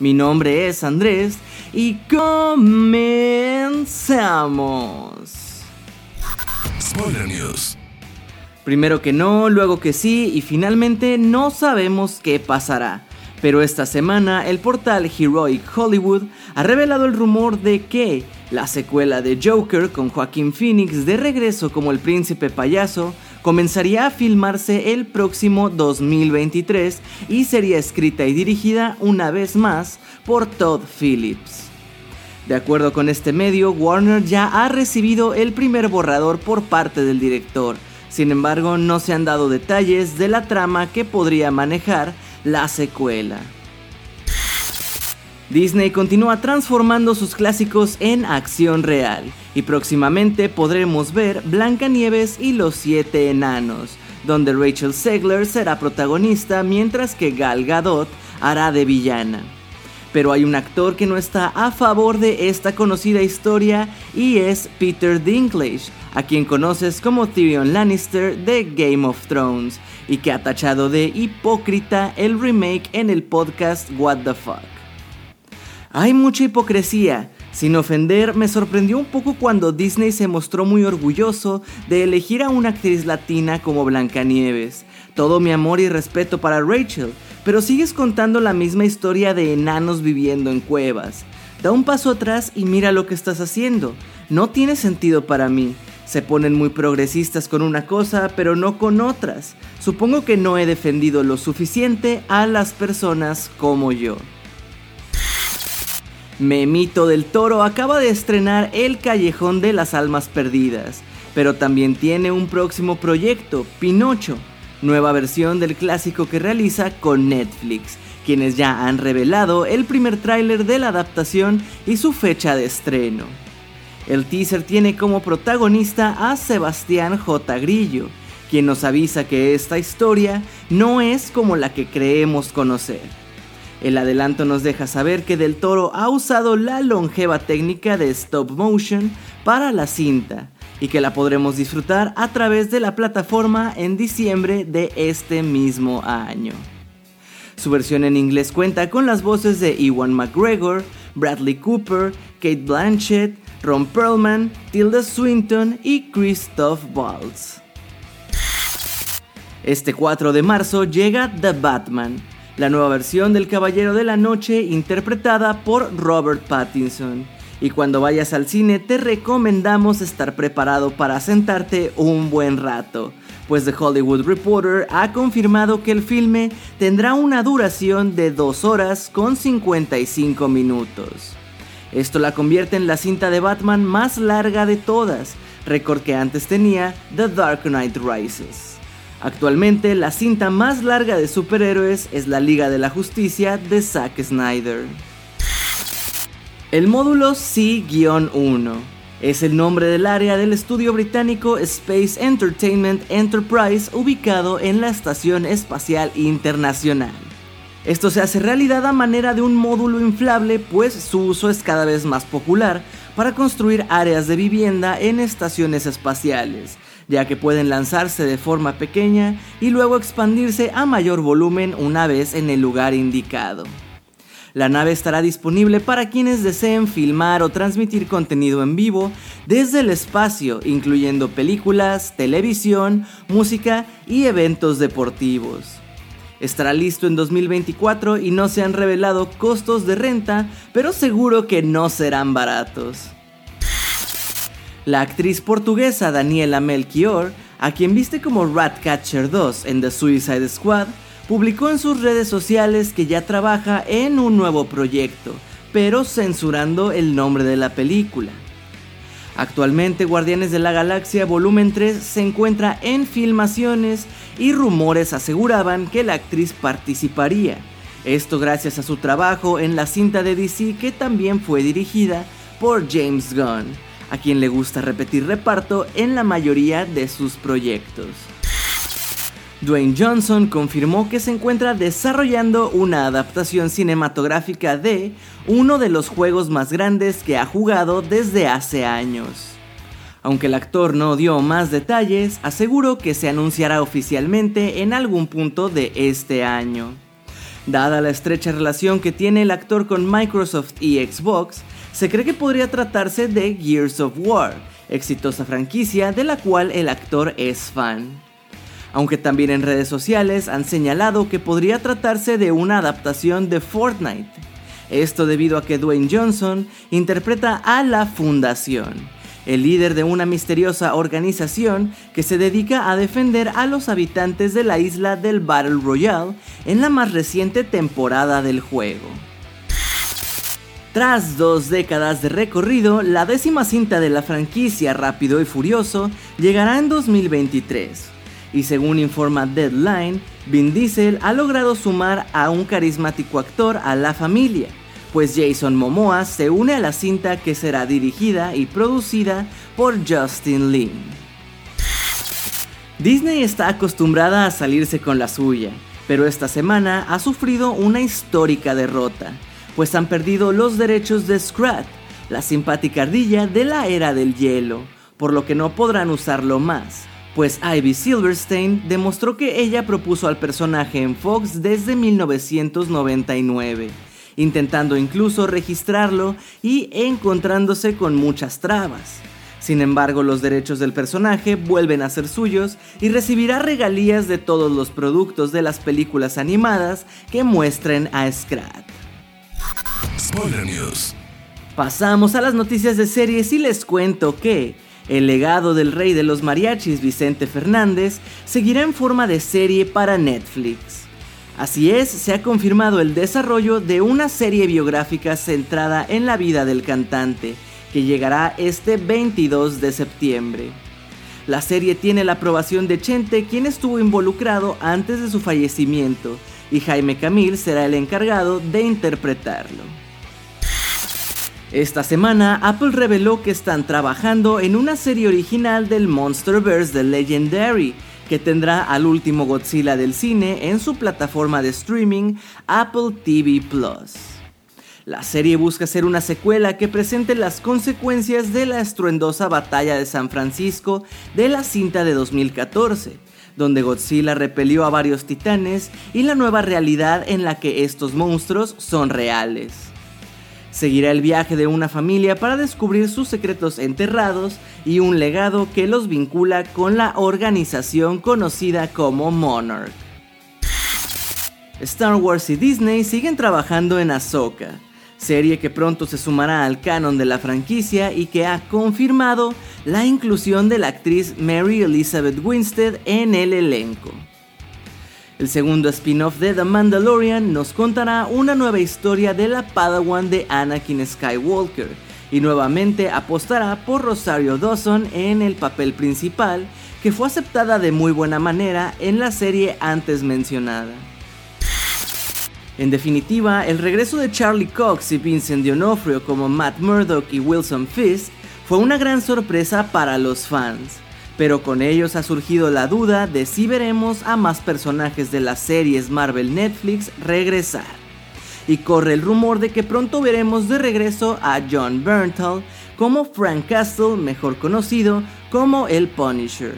Mi nombre es Andrés y comenzamos. Spoiler News. Primero que no, luego que sí y finalmente no sabemos qué pasará. Pero esta semana el portal Heroic Hollywood ha revelado el rumor de que la secuela de Joker con Joaquín Phoenix de regreso como el príncipe payaso comenzaría a filmarse el próximo 2023 y sería escrita y dirigida una vez más por Todd Phillips. De acuerdo con este medio, Warner ya ha recibido el primer borrador por parte del director, sin embargo no se han dado detalles de la trama que podría manejar la secuela. Disney continúa transformando sus clásicos en acción real y próximamente podremos ver Blancanieves y los siete enanos, donde Rachel Segler será protagonista mientras que Gal Gadot hará de villana. Pero hay un actor que no está a favor de esta conocida historia y es Peter Dinklage, a quien conoces como Tyrion Lannister de Game of Thrones y que ha tachado de hipócrita el remake en el podcast What the Fuck. Hay mucha hipocresía. Sin ofender, me sorprendió un poco cuando Disney se mostró muy orgulloso de elegir a una actriz latina como Blancanieves. Todo mi amor y respeto para Rachel, pero sigues contando la misma historia de enanos viviendo en cuevas. Da un paso atrás y mira lo que estás haciendo. No tiene sentido para mí. Se ponen muy progresistas con una cosa, pero no con otras. Supongo que no he defendido lo suficiente a las personas como yo. Memito del Toro acaba de estrenar El Callejón de las Almas Perdidas, pero también tiene un próximo proyecto, Pinocho, nueva versión del clásico que realiza con Netflix, quienes ya han revelado el primer tráiler de la adaptación y su fecha de estreno. El teaser tiene como protagonista a Sebastián J. Grillo, quien nos avisa que esta historia no es como la que creemos conocer el adelanto nos deja saber que Del Toro ha usado la longeva técnica de stop motion para la cinta y que la podremos disfrutar a través de la plataforma en diciembre de este mismo año. Su versión en inglés cuenta con las voces de Ewan McGregor, Bradley Cooper, Kate Blanchett, Ron Perlman, Tilda Swinton y Christoph Waltz. Este 4 de marzo llega The Batman, la nueva versión del Caballero de la Noche interpretada por Robert Pattinson. Y cuando vayas al cine te recomendamos estar preparado para sentarte un buen rato, pues The Hollywood Reporter ha confirmado que el filme tendrá una duración de 2 horas con 55 minutos. Esto la convierte en la cinta de Batman más larga de todas, récord que antes tenía The Dark Knight Rises. Actualmente la cinta más larga de superhéroes es la Liga de la Justicia de Zack Snyder. El módulo C-1 es el nombre del área del estudio británico Space Entertainment Enterprise ubicado en la Estación Espacial Internacional. Esto se hace realidad a manera de un módulo inflable pues su uso es cada vez más popular para construir áreas de vivienda en estaciones espaciales, ya que pueden lanzarse de forma pequeña y luego expandirse a mayor volumen una vez en el lugar indicado. La nave estará disponible para quienes deseen filmar o transmitir contenido en vivo desde el espacio, incluyendo películas, televisión, música y eventos deportivos. Estará listo en 2024 y no se han revelado costos de renta, pero seguro que no serán baratos. La actriz portuguesa Daniela Melchior, a quien viste como Ratcatcher 2 en The Suicide Squad, publicó en sus redes sociales que ya trabaja en un nuevo proyecto, pero censurando el nombre de la película. Actualmente Guardianes de la Galaxia Volumen 3 se encuentra en filmaciones y rumores aseguraban que la actriz participaría. Esto gracias a su trabajo en la cinta de DC que también fue dirigida por James Gunn, a quien le gusta repetir reparto en la mayoría de sus proyectos. Dwayne Johnson confirmó que se encuentra desarrollando una adaptación cinematográfica de uno de los juegos más grandes que ha jugado desde hace años. Aunque el actor no dio más detalles, aseguró que se anunciará oficialmente en algún punto de este año. Dada la estrecha relación que tiene el actor con Microsoft y Xbox, se cree que podría tratarse de Gears of War, exitosa franquicia de la cual el actor es fan aunque también en redes sociales han señalado que podría tratarse de una adaptación de Fortnite. Esto debido a que Dwayne Johnson interpreta a la Fundación, el líder de una misteriosa organización que se dedica a defender a los habitantes de la isla del Battle Royale en la más reciente temporada del juego. Tras dos décadas de recorrido, la décima cinta de la franquicia Rápido y Furioso llegará en 2023 y según informa Deadline, Vin Diesel ha logrado sumar a un carismático actor a la familia, pues Jason Momoa se une a la cinta que será dirigida y producida por Justin Lin. Disney está acostumbrada a salirse con la suya, pero esta semana ha sufrido una histórica derrota, pues han perdido los derechos de Scrat, la simpática ardilla de la era del hielo, por lo que no podrán usarlo más pues Ivy Silverstein demostró que ella propuso al personaje en Fox desde 1999, intentando incluso registrarlo y encontrándose con muchas trabas. Sin embargo, los derechos del personaje vuelven a ser suyos y recibirá regalías de todos los productos de las películas animadas que muestren a Scrat. Pasamos a las noticias de series y les cuento que el legado del rey de los mariachis Vicente Fernández seguirá en forma de serie para Netflix. Así es, se ha confirmado el desarrollo de una serie biográfica centrada en la vida del cantante, que llegará este 22 de septiembre. La serie tiene la aprobación de Chente, quien estuvo involucrado antes de su fallecimiento, y Jaime Camil será el encargado de interpretarlo. Esta semana Apple reveló que están trabajando en una serie original del Monsterverse de Legendary, que tendrá al último Godzilla del cine en su plataforma de streaming Apple TV Plus. La serie busca ser una secuela que presente las consecuencias de la estruendosa batalla de San Francisco de la cinta de 2014, donde Godzilla repelió a varios titanes y la nueva realidad en la que estos monstruos son reales. Seguirá el viaje de una familia para descubrir sus secretos enterrados y un legado que los vincula con la organización conocida como Monarch. Star Wars y Disney siguen trabajando en Ahsoka, serie que pronto se sumará al canon de la franquicia y que ha confirmado la inclusión de la actriz Mary Elizabeth Winstead en el elenco. El segundo spin-off de The Mandalorian nos contará una nueva historia de la Padawan de Anakin Skywalker y nuevamente apostará por Rosario Dawson en el papel principal, que fue aceptada de muy buena manera en la serie antes mencionada. En definitiva, el regreso de Charlie Cox y Vincent D'Onofrio como Matt Murdock y Wilson Fisk fue una gran sorpresa para los fans pero con ellos ha surgido la duda de si veremos a más personajes de las series Marvel Netflix regresar. Y corre el rumor de que pronto veremos de regreso a John Bernthal como Frank Castle, mejor conocido como el Punisher.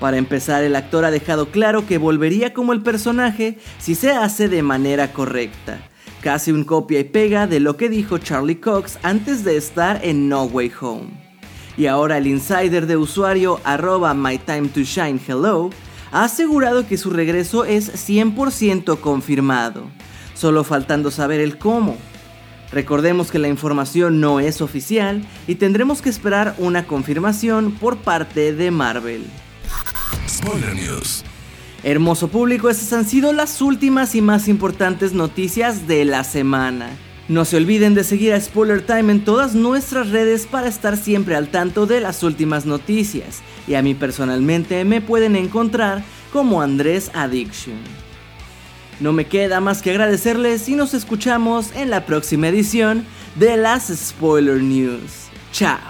Para empezar, el actor ha dejado claro que volvería como el personaje si se hace de manera correcta, casi un copia y pega de lo que dijo Charlie Cox antes de estar en No Way Home. Y ahora el insider de usuario arroba mytimetoshinehello ha asegurado que su regreso es 100% confirmado, solo faltando saber el cómo. Recordemos que la información no es oficial y tendremos que esperar una confirmación por parte de Marvel. Spoiler News. Hermoso público, esas han sido las últimas y más importantes noticias de la semana. No se olviden de seguir a Spoiler Time en todas nuestras redes para estar siempre al tanto de las últimas noticias. Y a mí personalmente me pueden encontrar como Andrés Addiction. No me queda más que agradecerles y nos escuchamos en la próxima edición de las Spoiler News. Chao.